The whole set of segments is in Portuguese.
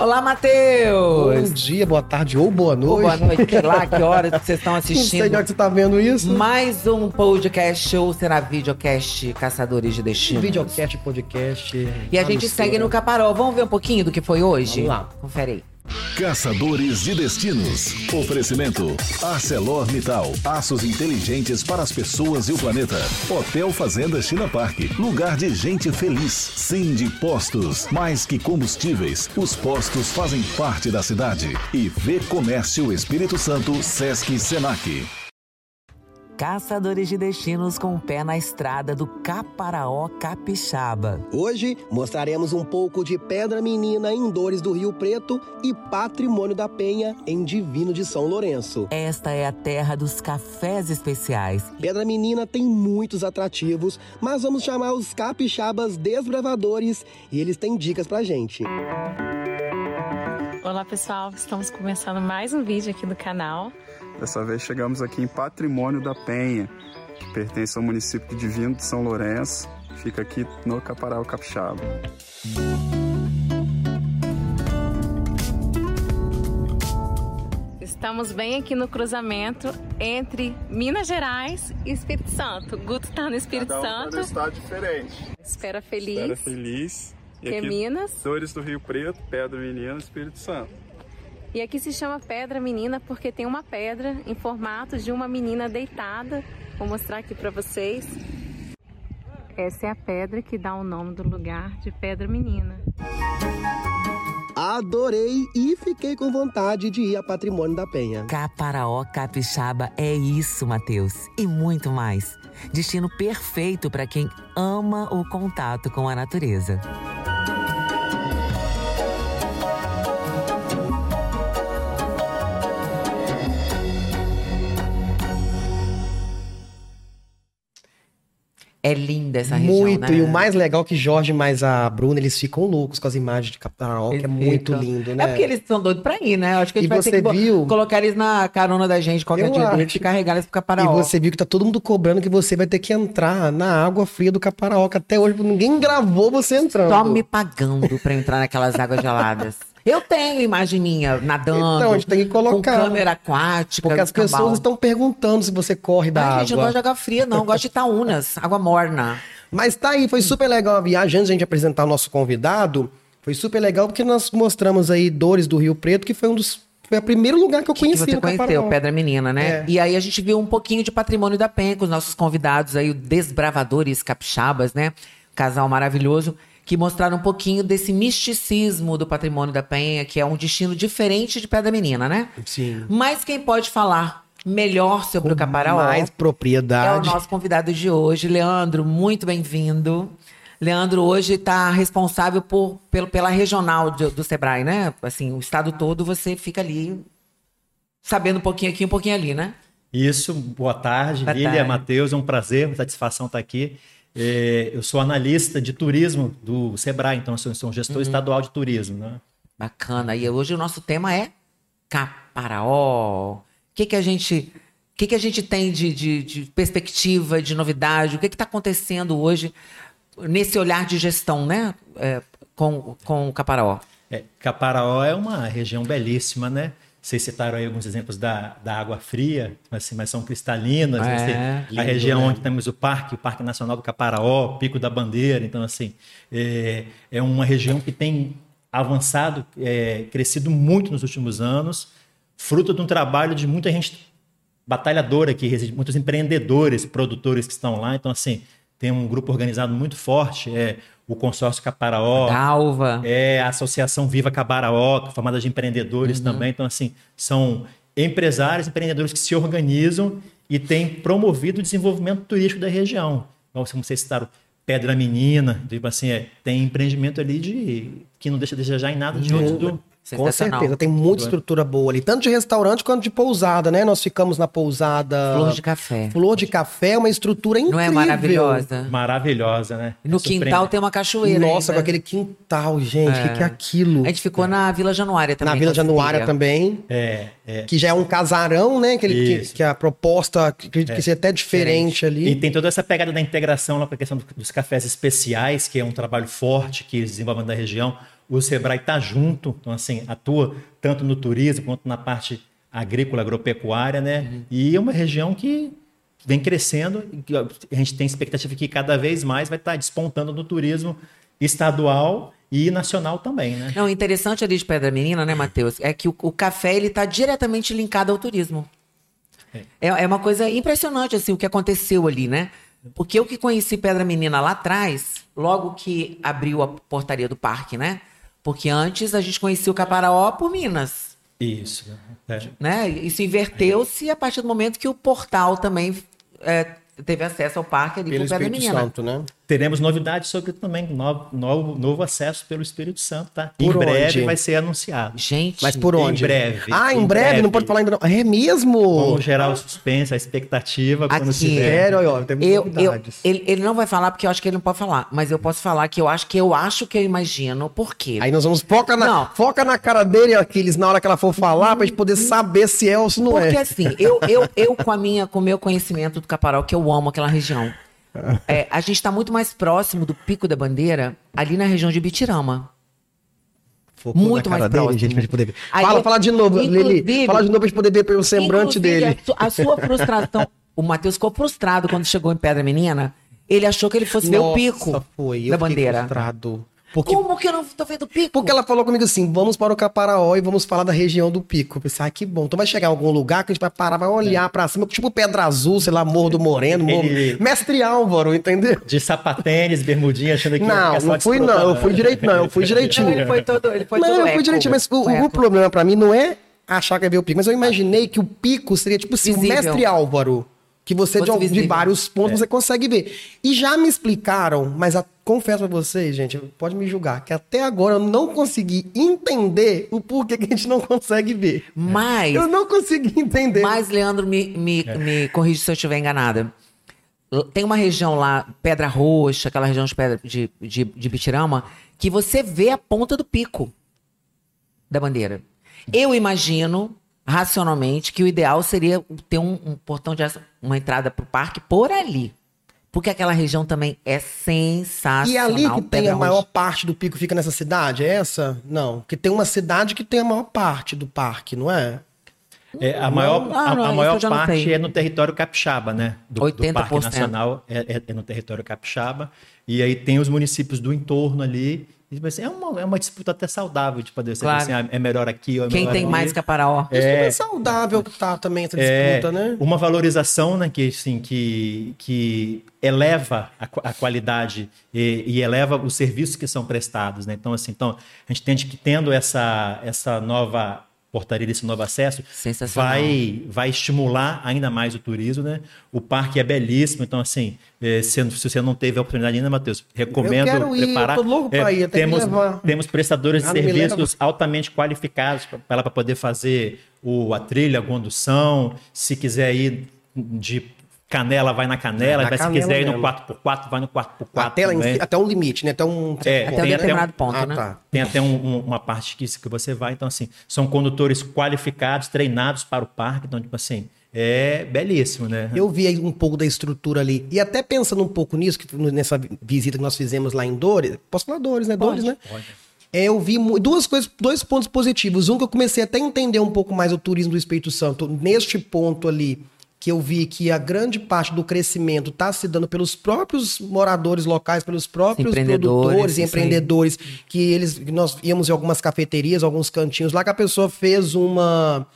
Olá, Matheus! Bom dia, boa tarde ou boa noite. Ou boa noite, sei lá que hora vocês estão assistindo. Não sei de onde você tá vendo isso. Mais um podcast ou será videocast Caçadores de Destino? Videocast, podcast. E a gente segue no Caparol. Vamos ver um pouquinho do que foi hoje? Vamos lá. Confere aí. Caçadores de Destinos. Oferecimento: ArcelorMittal. Aços inteligentes para as pessoas e o planeta. Hotel Fazenda China Park. Lugar de gente feliz. Sim de Postos. Mais que combustíveis, os postos fazem parte da cidade. E V Comércio Espírito Santo, Sesc Senac. Caçadores de destinos com o pé na estrada do Caparaó Capixaba. Hoje mostraremos um pouco de Pedra Menina em Dores do Rio Preto e Patrimônio da Penha em Divino de São Lourenço. Esta é a terra dos cafés especiais. Pedra Menina tem muitos atrativos, mas vamos chamar os capixabas desbravadores e eles têm dicas pra gente. Olá pessoal, estamos começando mais um vídeo aqui do canal. Dessa vez chegamos aqui em Patrimônio da Penha, que pertence ao município de Divino de São Lourenço, fica aqui no Caparaó Capixaba. Estamos bem aqui no cruzamento entre Minas Gerais e Espírito Santo. O Guto está no Espírito Cada um Santo. Tá estado diferente. Espera feliz. Espera feliz. E que é Minas. Dores do Rio Preto, Pedra Menina, Espírito Santo. E aqui se chama Pedra Menina porque tem uma pedra em formato de uma menina deitada. Vou mostrar aqui para vocês. Essa é a pedra que dá o nome do lugar de Pedra Menina. Adorei e fiquei com vontade de ir a Patrimônio da Penha. Caparaó Capixaba é isso, Matheus, e muito mais. Destino perfeito para quem ama o contato com a natureza. É linda essa região, Muito, né? e o mais legal é que Jorge mais a Bruna, eles ficam loucos com as imagens de Caparaó, que é muito lindo, né? É porque eles são doidos pra ir, né? Eu acho que a gente E vai você ter que viu? colocar eles na carona da gente qualquer Eu dia acho. e carregar eles pro Caparaó. E você viu que tá todo mundo cobrando que você vai ter que entrar na água fria do Caparaó, que até hoje ninguém gravou você entrando. Só me pagando pra entrar naquelas águas geladas. Eu tenho imagem minha nadando. Então, a gente tem que colocar. Com câmera aquática. Porque as cambal. pessoas estão perguntando se você corre da Ai, água. gente, não gosto de água fria, não. Gosto de Itaúnas, água morna. Mas tá aí, foi super legal a viagem. Antes de a gente apresentar o nosso convidado, foi super legal porque nós mostramos aí Dores do Rio Preto, que foi um dos. Foi o primeiro lugar que eu Que conheci você no conheceu. Pedra Menina, né? É. E aí a gente viu um pouquinho de patrimônio da Penha com os nossos convidados aí, o Desbravadores Capixabas, né? Casal maravilhoso, que mostraram um pouquinho desse misticismo do patrimônio da Penha, que é um destino diferente de Pedra Menina, né? Sim. Mas quem pode falar melhor sobre o Caparaó Mais é o propriedade. nosso convidado de hoje, Leandro. Muito bem-vindo. Leandro hoje está responsável por, pelo, pela regional do, do Sebrae, né? Assim, o estado todo você fica ali sabendo um pouquinho aqui, um pouquinho ali, né? Isso, boa tarde, Boa Lília, tarde. Matheus, é um prazer, uma satisfação estar aqui. É, eu sou analista de turismo do Sebrae, então eu sou, um gestor estadual de turismo. Né? Bacana. E hoje o nosso tema é Caparaó. O que, que a gente. O que, que a gente tem de, de- de perspectiva, de novidade? O que está acontecendo hoje nesse olhar de gestão, né? É, com, com o Caparaó. É, Caparaó é uma região belíssima, né? Vocês citaram aí alguns exemplos da, da água fria, assim, mas são cristalinas. É, assim, lindo, a região né? onde temos o parque, o Parque Nacional do Caparaó, Pico da Bandeira. Então, assim, é, é uma região que tem avançado, é, crescido muito nos últimos anos, fruto de um trabalho de muita gente batalhadora aqui, muitos empreendedores, produtores que estão lá. Então, assim, tem um grupo organizado muito forte, é o Consórcio Caparaó, Galva. é a Associação Viva Caparaó, formada de empreendedores também. Então, assim, são empresários, empreendedores que se organizam e têm promovido o desenvolvimento turístico da região. Então, como vocês citaram, Pedra Menina, tipo assim, é, tem empreendimento ali de que não deixa de desejar em nada de do, Com certeza, tem muita estrutura boa ali, tanto de restaurante quanto de pousada, né? Nós ficamos na pousada Flor de café. Flor de Café, uma estrutura incrível. Não é maravilhosa? maravilhosa, né? No É quintal tem uma cachoeira. Nossa, com ainda. aquele quintal, gente, o que, que é aquilo? A gente ficou na Vila Januária também. Na Vila com Januária também, É, é. que já é um casarão, né? Que, ele- que, a proposta, acredito que seja até diferente, ali. E tem toda essa pegada da integração lá com a questão do- dos cafés especiais, que é um trabalho forte que eles desenvolvem da região. O Sebrae está junto, então assim, atua tanto no turismo quanto na parte agrícola, agropecuária, né? Uhum. E é uma região que vem crescendo, a gente tem expectativa que cada vez mais vai estar despontando no turismo estadual e nacional também, né? Não, o interessante ali de Pedra Menina, né, Matheus, é que o, o café ele está diretamente linkado ao turismo. É. é uma coisa impressionante assim o que aconteceu ali, né? Porque eu que conheci Pedra Menina lá atrás, logo que abriu a portaria do parque, né? Porque antes a gente conhecia o Caparaó por Minas, Isso. É. né? Isso inverteu-se a partir do momento que o portal também é, teve acesso ao parque ali Pelo por Pedra Espírito Menina. Santo, né? Teremos novidades sobre também novo, novo, novo acesso pelo Espírito Santo, tá? Por em breve onde? vai ser anunciado. Gente, Mas por Em onde? breve, Ah, em, em breve, breve. não pode falar ainda não. É mesmo? Vamos gerar o suspense, a expectativa quando Aqui. tiver. Sério, ó, temos Eu, eu, novidades. ele, ele não vai falar porque eu acho que ele não pode falar, mas eu posso falar que eu acho que eu acho que eu imagino. Por quê? Aí nós vamos foca na, Não. foca na cara dele, Aquiles, na hora que ela for falar, pra gente poder saber se é ou se não Porque é. assim, eu, eu, eu com a minha, com o meu conhecimento do Caparol, que eu amo aquela região, é, a gente está muito mais próximo do Pico da Bandeira, ali na região de Bitirama. Focou muito mais dele, próximo. gente, pra gente poder ver. Aí fala, fala de novo, Lili. Fala de novo pra gente poder ver pelo semblante dele. A, a sua frustração. o Matheus ficou frustrado quando chegou em Pedra Menina. Ele achou que ele fosse ver o Nossa, pico foi. Eu da bandeira. frustrado. Porque, Como que eu não tô vendo o pico? porque ela falou comigo assim: vamos para o Caparaó e vamos falar da região do pico. Eu pensei, ah, que bom. Então vai chegar em algum lugar que a gente vai parar, vai olhar pra cima, tipo Pedra Azul, sei lá, Morro do Moreno, Morro... Ele- Mestre Álvaro, entendeu? De sapatênis, bermudinha, achando que Não, só não fui não, eu fui direito, não, eu fui direitinho. Ele foi todo. Ele foi não, todo eu fui eco. direitinho, mas o, o problema pra mim não é achar que é ver o pico, mas eu imaginei que o pico seria tipo assim, o Visível. mestre Álvaro. Que você, de, de vários pontos, você consegue ver. E já me explicaram, mas a- confesso pra vocês, gente, pode me julgar, que até agora eu não consegui entender o porquê que a gente não consegue ver. Mas. Eu não consegui entender. Mas, Leandro, me, me, me corrige se eu estiver enganada. Tem uma região lá, Pedra Roxa, aquela região de, pedra, de, de, de Bitirama, que você vê a ponta do pico da bandeira. Eu imagino, racionalmente, que o ideal seria ter um, um portão de uma entrada para o parque por ali. Porque aquela região também é sensacional. E ali que tem a maior parte do pico fica nessa cidade? É essa? Não. Porque tem uma cidade que tem a maior parte do parque, não é? É, a maior, Não, a, não, a isso maior parte é no território capixaba, né? Do, do 80%. Parque Nacional é, é- é no território capixaba. E aí tem os municípios do entorno ali. Tipo assim, é, uma, é uma disputa até saudável de poder ser Claro. assim, ah, é melhor aqui ou é Quem melhor tem ali. mais caparaó? Isso é saudável que tá também essa É, disputa, né? Uma valorização né, que, assim, que, que eleva a, a qualidade e, e eleva os serviços que são prestados. Né? Então, assim, então, a gente entende que tendo essa, essa nova portaria, esse novo acesso, vai, vai estimular ainda mais o turismo. Né? O parque é belíssimo, então, assim, eh, se, se você não teve a oportunidade ainda, Matheus, recomendo quero ir, preparar. eu tô louco pra Eh, ir, que temos, temos prestadores de Ah, serviços altamente qualificados para ela para poder fazer o, a trilha, a condução. Se quiser ir de canela, vai na canela. Na mas se canela quiser ir mesmo. no 4x4, vai no 4x4 Até, em- até um limite, né? Até um. É, Até um tem determinado ponto, ah, né? Tá. Tem até um- um- uma parte que, que você vai. Então, assim, são condutores qualificados, treinados para o parque. Então, tipo assim, é belíssimo, né? Eu vi aí um pouco da estrutura ali. E até pensando um pouco nisso, que nessa visita que nós fizemos lá em Dores. Posso falar Dores, né? Dores, né? É, eu vi duas coisas, dois pontos positivos. Um que eu comecei até a entender um pouco mais o turismo do Espírito Santo neste ponto ali, que eu vi que a grande parte do crescimento está se dando pelos próprios moradores locais, pelos próprios produtores e empreendedores, que eles nós íamos em algumas cafeterias, alguns cantinhos lá que a pessoa fez uma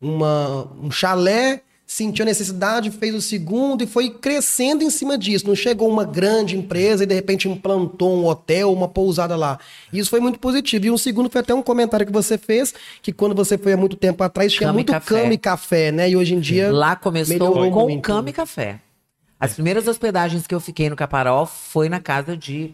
uma, um chalé, sentiu a necessidade, fez o segundo e foi crescendo em cima disso. Não chegou uma grande empresa e de repente implantou um hotel, uma pousada lá. Isso foi muito positivo. E um segundo foi até um comentário que você fez, que quando você foi há muito tempo atrás, tinha Cama muito café. cama e café, né? E hoje em dia. Lá começou com muito. cama e café. As primeiras hospedagens que eu fiquei no Caparó foi na casa de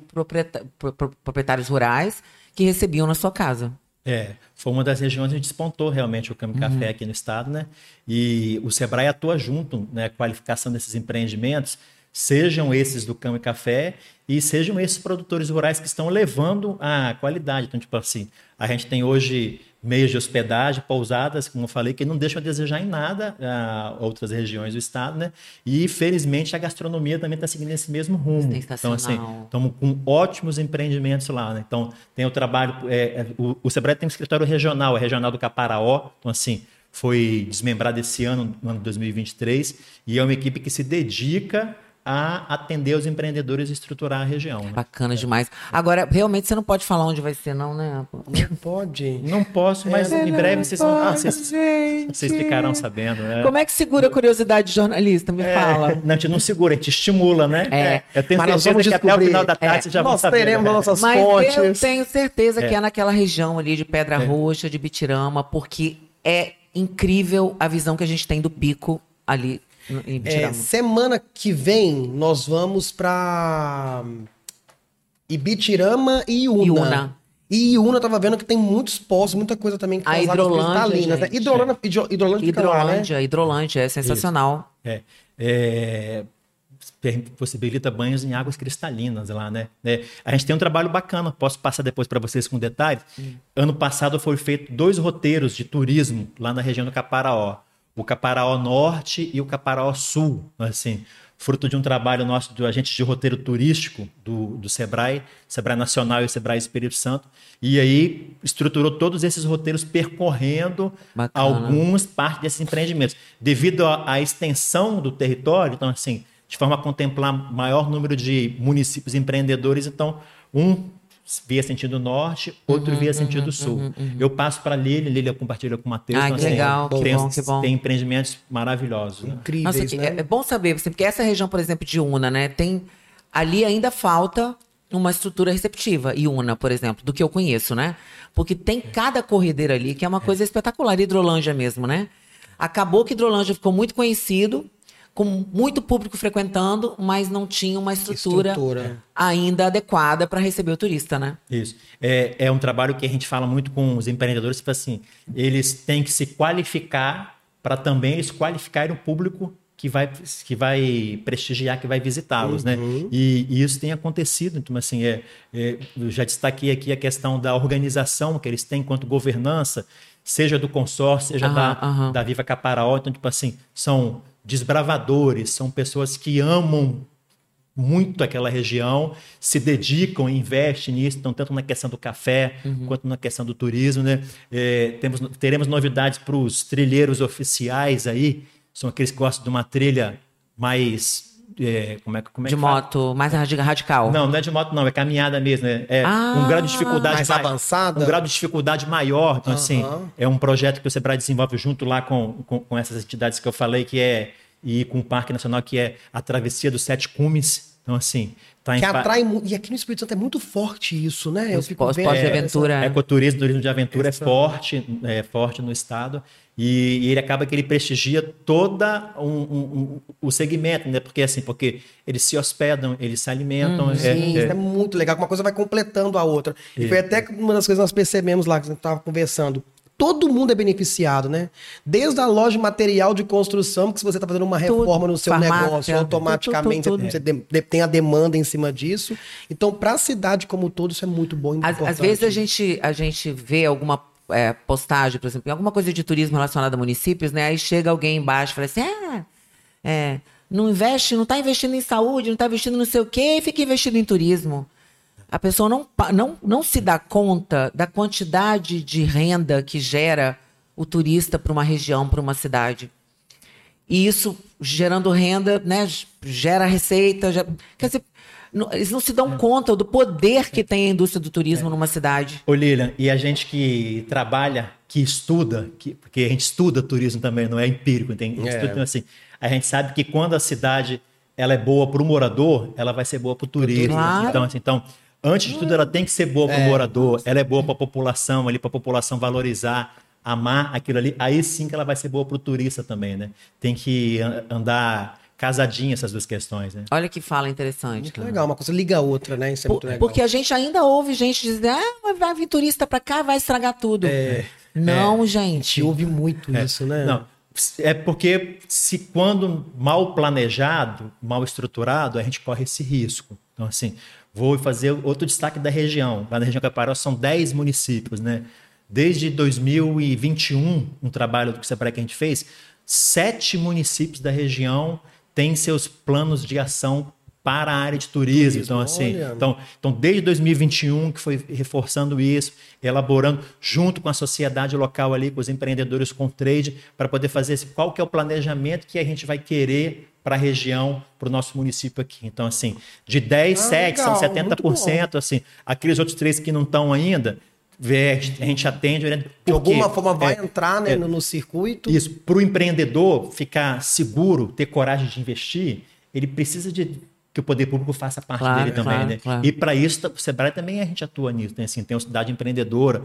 proprietários rurais que recebiam na sua casa. É, foi uma das regiões onde despontou realmente o Cami Café aqui no estado, né? E o Sebrae atua junto, né? Qualificação desses empreendimentos, sejam esses do Cami Café e sejam esses produtores rurais que estão levando a qualidade. Então, tipo assim, a gente tem hoje meios de hospedagem, pousadas, como eu falei, que não deixam a desejar em nada a outras regiões do estado, né? E felizmente a gastronomia também está seguindo esse mesmo rumo. Então assim, estamos com ótimos empreendimentos lá, né? Então tem o trabalho, é, é, o, o Sebrae tem um escritório regional, é regional do Caparaó, então assim foi desmembrado esse ano, no ano de 2023, e é uma equipe que se dedica a atender os empreendedores e estruturar a região. Né? Bacana demais. Agora, realmente você não pode falar onde vai ser, não, né? Não pode. Não posso, mas é, em breve vocês, vão, ah, vocês, vocês, ficarão sabendo. Né? Como é que segura a curiosidade de jornalista? Me é, fala. Não, a gente não segura, a gente estimula, né? É. Eu tenho mas certeza que até o final da tarde é. já nós vão saber. Nós teremos né? nossas mas fontes. eu tenho certeza que é, é naquela região ali de Pedra é. Roxa, de Bitirama, porque é incrível a visão que a gente tem do pico ali é, semana que vem nós vamos para Ibitirama e Iuna. Iuna. E Iuna tava vendo que tem muitos poços, muita coisa também que a Hidrolândia, né? Hidrolândia, Hidrolândia, Hidrolândia, lá, né? Hidrolândia, é sensacional. É, é, possibilita banhos em águas cristalinas lá, né? É, a gente tem um trabalho bacana, posso passar depois para vocês com detalhes. Hum. Ano passado foi feito dois roteiros de turismo lá na região do Caparaó o Caparaó Norte e o Caparaó Sul, assim, fruto de um trabalho nosso do agente de roteiro turístico do, do Sebrae, Sebrae Nacional e Sebrae Espírito Santo, e aí estruturou todos esses roteiros percorrendo Bacana. algumas partes desses empreendimentos. Devido à extensão do território, então assim, de forma a contemplar maior número de municípios empreendedores, então um via sentido norte, outro uhum, via sentido uhum, sul. Uhum, uhum. eu passo para Lília, Lília compartilha com o Matheus. Ah, então, que assim, legal, que bom, que bom. Tem empreendimentos maravilhosos. Né? Incríveis, Nossa, né? É bom saber, porque essa região, por exemplo, de Una, né, tem... Ali ainda falta uma estrutura receptiva, e Una, por exemplo, do que eu conheço, né? Porque tem cada corredeira ali que é uma coisa espetacular, Hidrolândia mesmo, né? Acabou que Hidrolândia ficou muito conhecido, com muito público frequentando, mas não tinha uma estrutura, estrutura. ainda adequada para receber o turista, né? Isso. É, é um trabalho que a gente fala muito com os empreendedores, tipo assim, eles têm que se qualificar para também eles qualificarem o público que vai, que vai prestigiar, que vai visitá-los, né? uhum. né? E, e, isso tem acontecido. Então, assim, é, é, eu já destaquei aqui a questão da organização que eles têm enquanto governança, seja do consórcio, seja uhum, da, uhum. da Viva Caparaó. Então, tipo assim, são desbravadores, são pessoas que amam muito aquela região, se dedicam e investem nisso, então, tanto na questão do café uhum. quanto na questão do turismo. Né? É, temos, teremos novidades para os trilheiros oficiais aí, são aqueles que gostam de uma trilha mais é, como é, como é de moto fala? mais radical. Não, não é de moto, não, é caminhada mesmo. É, é ah, um grau de dificuldade mais avançada. Um grau de dificuldade maior. Então, assim, é um projeto que o Sebrae desenvolve junto lá com, com, com, essas entidades que eu falei, que é e com o Parque Nacional, que é a Travessia dos Sete Cumes. Então, assim, Tá que atrai E aqui no Espírito Santo é muito forte isso, né? Eu fico pós. Pós de aventura. É, ecoturismo, turismo de aventura é forte, é forte no estado. E, e, ele acaba que ele prestigia toda um, um, um, o segmento, né? Porque assim, porque eles se hospedam, eles se alimentam. Hum, é, sim, é, é, muito legal. Uma coisa vai completando a outra. E, e foi até uma das coisas que nós percebemos lá que a gente estava conversando todo mundo é beneficiado, né? Desde a loja de material de construção, que se você está fazendo uma reforma tudo, no seu farmácia, negócio, automaticamente tudo, tudo, você tem a demanda em cima disso. Então, para a cidade como um todo, isso é muito bom. Às, às, vezes a gente, a gente vê alguma é, postagem, por exemplo, alguma coisa de turismo relacionada a municípios, né? Aí chega alguém embaixo e fala assim: ah, é, não investe, não está investindo em saúde, não está investindo não sei o quê, e fica investindo em turismo. A pessoa não, não, não se dá conta da quantidade de renda que gera o turista para uma região, para uma cidade. E isso, gerando renda, né, gera receita. Já, quer dizer, não, eles não se dão é. conta do poder que tem a indústria do turismo é. numa cidade. Ô Lilian, e a gente que trabalha, que estuda, que, porque a gente estuda turismo também, não é empírico, tem, é. Estuda, então, assim, a gente sabe que quando a cidade ela é boa para o morador, ela vai ser boa para o turismo. Claro. Então, assim, então, Antes de tudo, ela tem que ser boa para o é. morador, ela é boa para a população, ali para a população valorizar, amar aquilo ali. Aí sim que ela vai ser boa para o turista também, né? Tem que andar casadinha essas duas questões, né? Olha que fala interessante. Muito legal, uma coisa liga a outra, né? Isso é muito legal. Porque a gente ainda ouve gente dizer, ah, vai vir turista para cá, vai estragar tudo. É, não, é, gente. A gente ouve muito é, isso, né? Não, é porque se quando mal planejado, mal estruturado, a gente corre esse risco. Então, assim, Vou fazer outro destaque da região. Lá na região Caparó são 10 municípios, né? desde 2021, um trabalho do que que a gente fez, sete municípios da região têm seus planos de ação para a área de turismo. Então, assim, então, então, desde 2021 que foi reforçando isso, elaborando junto com a sociedade local ali, com os empreendedores com trade, para poder fazer esse, qual que é o planejamento que a gente vai querer para a região, para o nosso município aqui. Então, assim, de 10, ah, 7, legal, são 70%, assim, aqueles outros três que não estão ainda, a gente atende. De alguma forma vai é, entrar né, é, no, no circuito. Isso, para o empreendedor ficar seguro, ter coragem de investir, ele precisa de que o poder público faça parte claro, dele também, claro, né? Claro. E para isso, o Sebrae também a gente atua nisso, né? Assim, tem uma cidade empreendedora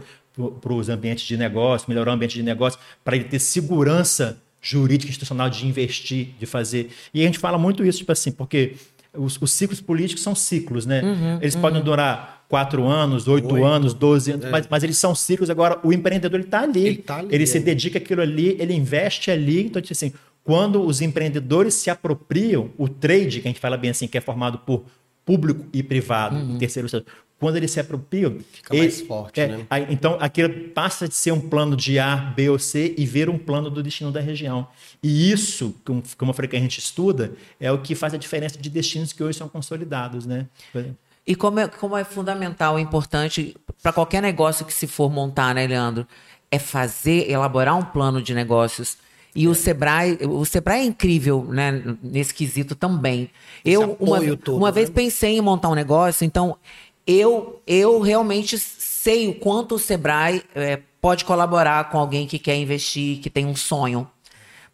para os ambientes de negócio, melhorar o ambiente de negócio, para ele ter segurança jurídica institucional de investir, de fazer. E a gente fala muito isso, tipo assim, porque os, os ciclos políticos são ciclos, né? Uhum, eles uhum. podem durar quatro anos, oito, oito anos, doze anos, é. mas, mas, eles são ciclos. Agora, o empreendedor ele está ali, ele, tá ali, ele é. se dedica àquilo ali, ele investe ali. Então, tipo assim, quando os empreendedores se apropriam, o trade, que a gente fala bem assim, que é formado por público e privado, uhum. terceiro setor, quando eles se apropriam, fica ele, mais forte, é, né? Aí, então aquilo passa de ser um plano de A, B ou C e ver um plano do destino da região. E isso, como, como eu falei que a gente estuda, é o que faz a diferença de destinos que hoje são consolidados, né? E como é, como é fundamental, é importante para qualquer negócio que se for montar, né, Leandro? É fazer, elaborar um plano de negócios e o Sebrae, o Sebrae é incrível, né, nesse quesito também. eu uma, todo, uma né? vez pensei em montar um negócio, então eu eu realmente sei o quanto o Sebrae é, pode colaborar com alguém que quer investir, que tem um sonho.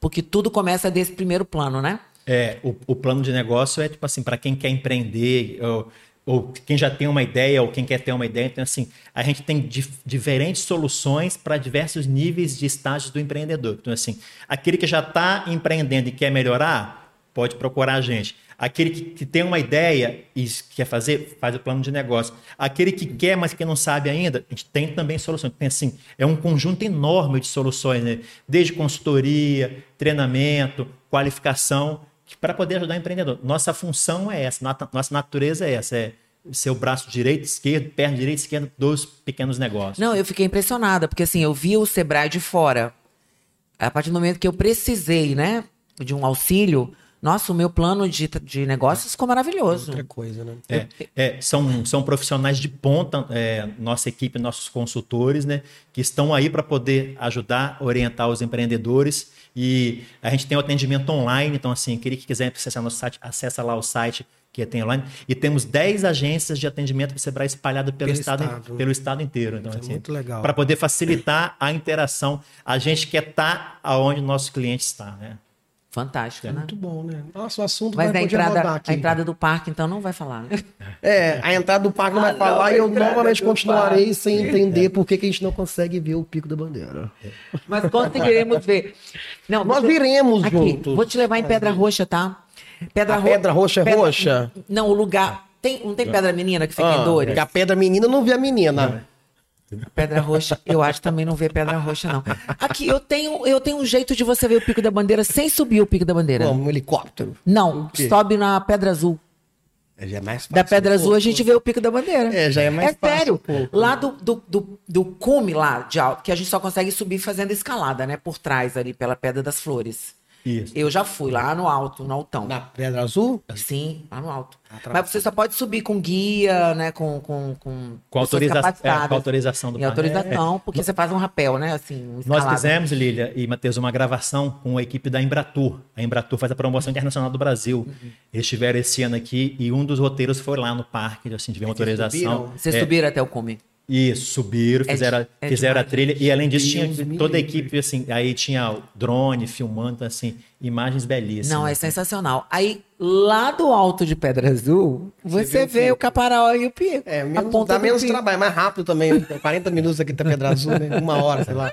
Porque tudo começa desse primeiro plano, né? É, o, o plano de negócio é tipo assim, para quem quer empreender, ou, ou quem já tem uma ideia, ou quem quer ter uma ideia. Então, assim, a gente tem dif diferentes soluções para diversos níveis de estágios do empreendedor. Então, assim, aquele que já está empreendendo e quer melhorar, pode procurar a gente. Aquele que, que, tem uma ideia e quer fazer, faz o plano de negócio. Aquele que quer, mas que não sabe ainda, a gente tem também soluções. Tem, assim, é um conjunto enorme de soluções, né? desde consultoria, treinamento, qualificação para poder ajudar o empreendedor. Nossa função é essa, nossa natureza é essa, é ser o braço direito, esquerdo, perna direita, esquerda dos pequenos negócios. Não, eu fiquei impressionada, porque assim, eu vi o Sebrae de fora. A partir do momento que eu precisei, né, de um auxílio, nossa, o meu plano de, de negócios ficou maravilhoso. Outra coisa, né? É, é, são, são profissionais de ponta, é, nossa equipe, nossos consultores, né? Que estão aí para poder ajudar, orientar os empreendedores. E a gente tem o atendimento online, então, assim, aquele que quiser acessar nosso site, acessa lá o site que tem online. E temos 10 agências de atendimento para o Sebrae espalhado pelo, pelo estado, estado, pelo estado inteiro. Então, é assim, muito legal. Para poder facilitar a interação. A gente quer estar tá onde o nosso cliente está, né? Fantástico, é né? Muito bom, né? Nossa, o assunto Mas vai a entrada, a entrada do parque, então, não vai falar, né? É, a entrada do parque não ah, vai falar não, e eu novamente continuarei parque. sem entender por que, que a gente não consegue ver o Pico da Bandeira. Mas conseguiremos ver. Não, Nós viremos aqui, juntos. Vou te levar em Pedra Roxa, tá? Pedra, ro... pedra Roxa é pedra... roxa? Não, o lugar... Tem, não tem Pedra Menina que fica ah, em Dores? A Pedra Menina não vi a menina. Não. Pedra Roxa, eu acho também não vê Pedra Roxa, não. Aqui, eu tenho, eu tenho um jeito de você ver o Pico da Bandeira sem subir o Pico da Bandeira. Como um helicóptero? Não, sobe na Pedra Azul. É, já é mais fácil. Da Pedra Azul a gente vê o Pico da Bandeira. É, já é mais é fácil. É sério. Lá do, do, do, do cume lá, de alto, que a gente só consegue subir fazendo escalada, né? Por trás ali, pela Pedra das Flores. Isso. Eu já fui lá no alto, no altão. Na Pedra Azul? Sim, lá no alto. Ah, Mas você só pode subir com guia, né? Com, com, com, com, autoriza é, com autorização do E autorização, é. porque você faz um rapel, né? Assim, Nós fizemos, Lília e Matheus, uma gravação com a equipe da Embratur. A Embratur faz a promoção internacional do Brasil. Uhum. Eles estiveram esse ano aqui e um dos roteiros foi lá no parque, assim, tivemos autorização. Vocês subiram até o cume? Isso, subiram, é fizeram, é, é fizeram a trilha. E além disso, tinha toda a equipe, assim, aí tinha drone filmando, assim, imagens belíssimas. Não, é sensacional. Aí, lá do alto de Pedra Azul, você, você vê, o, o Caparaó e o Pico. É, menos, dá menos trabalho, é mais rápido também. 40 minutos aqui da Pedra Azul, né? uma hora, sei lá.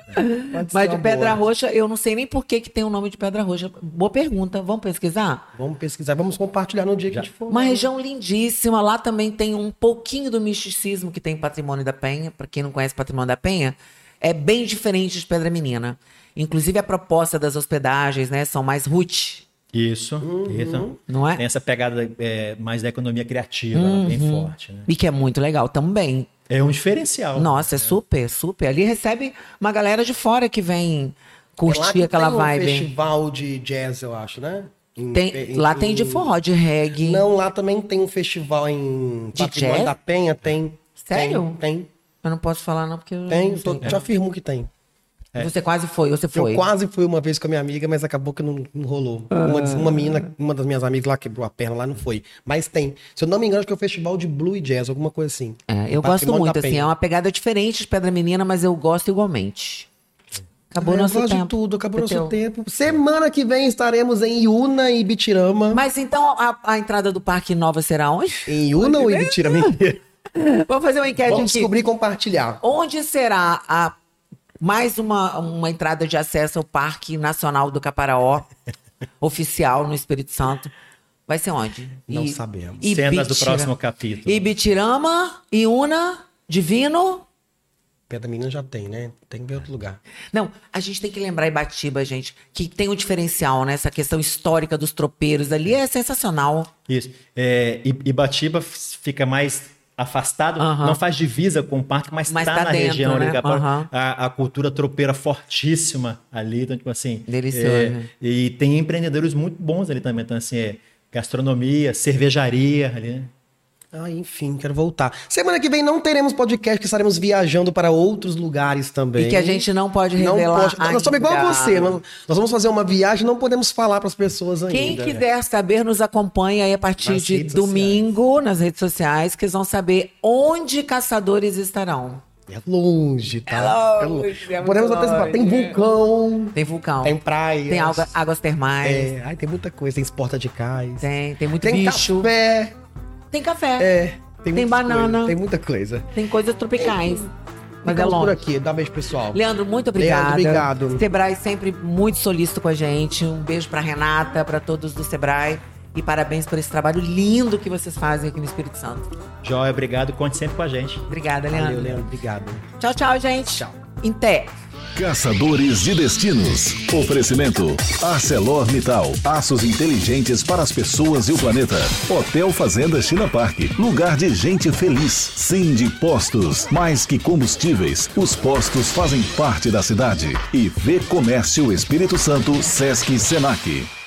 Mas de Pedra boa. Roxa, eu não sei nem por que, que tem o nome de Pedra Roxa. Boa pergunta. Vamos pesquisar? Vamos pesquisar, vamos compartilhar no dia Já. que a gente for. Uma região lindíssima. Lá também tem um pouquinho do misticismo que tem Patrimônio da Penha. Para quem não conhece Patrimônio da Penha, é bem diferente de Pedra Menina. Inclusive a proposta das hospedagens, né, são mais root. Isso, isso. Não é? Tem essa pegada é, mais da economia criativa, ela é bem forte. Né? E que é muito legal também. É um diferencial. Nossa, é super, super. Ali recebe uma galera de fora que vem É lá curtir que aquela tem um vibe. festival de jazz, eu acho, né? Em- Tem, em- lá tem de em- forró, de reggae. Não, lá também tem um festival em De Patrimônio jazz? da Penha, tem. Sério? Tem, tem. Eu não posso falar não, porque eu tem não tô- te afirmo que tem. Você quase foi, você foi? Eu quase fui uma vez com a minha amiga, mas acabou que não, não rolou. Uma, des- uma menina, uma das minhas amigas lá quebrou a perna lá, não foi. Mas tem. Se eu não me engano, acho que é o festival de Blue e Jazz, alguma coisa assim. É, eu gosto muito, assim, é uma pegada diferente de Pedra Menina, mas eu gosto igualmente. Acabou É, eu nosso gosto tempo. de tudo, acabou nosso Teu. tempo. Semana que vem estaremos em Iuna e Bitirama. Mas então a, a entrada do Parque Nova será onde? Em Iuna ou em Bitirama? Vamos fazer uma enquete Vamos aqui. descobrir e compartilhar. Onde será a mais uma, uma entrada de acesso ao Parque Nacional do Caparaó, oficial no Espírito Santo? Vai ser onde? Não sabemos. Cenas do próximo capítulo. Ibitirama, Iuna, Divino. Pedra Menina já tem, né? Tem que ver outro lugar. Não, a gente tem que lembrar Ibatiba, gente, que tem um diferencial, né? Essa questão histórica dos tropeiros ali é sensacional. Isso. É, I- Ibatiba fica mais afastado, não faz divisa com o parque, mas, Mas tá, na dentro, região ali. né? Caparaó. Aham. A, a cultura tropeira fortíssima ali, então, tipo assim. Delicioso, é, né? E tem empreendedores muito bons ali também. Então, assim, é gastronomia, cervejaria ali, né? Ah, enfim, quero voltar. Semana que vem não teremos podcast, que estaremos viajando para outros lugares também. E que a gente não pode Não revelar pode. Nós somos igual a você. Nós, vamos fazer uma viagem não podemos falar para as pessoas ainda. Quem quiser saber, nos acompanha aí a partir Nas de domingo nas redes sociais, que eles vão saber onde caçadores estarão. É longe, tá? É longe, é muito podemos antecipar. Tem vulcão, Tem vulcão, tem praia. tem água- águas termais, É, ai, tem muita coisa. Tem esporta de cais. tem, tem muito Tem bicho, café. Tem café, É. Tem, Tem banana. coisas, Tem muita coisa. tem coisas tropicais. Mas é Ficamos por longe. aqui. Dá um beijo, pessoal. Leandro, muito obrigada. Leandro, obrigado. Sebrae sempre muito solícito com a gente. Um beijo pra Renata, pra todos do Sebrae. E parabéns por esse trabalho lindo que vocês fazem aqui no Espírito Santo. Joia, obrigado. Conte sempre com a gente. Obrigada, Leandro. Valeu, Leandro. Obrigado. Tchau, tchau, gente. Tchau. Em té. Caçadores de Destinos. Oferecimento. ArcelorMittal. Aços inteligentes para as pessoas e o planeta. Hotel Fazenda China Park. Lugar de gente feliz. Sim de Postos. Mais que combustíveis, os postos fazem parte da cidade. E V Comércio Espírito Santo, Sesc Senac.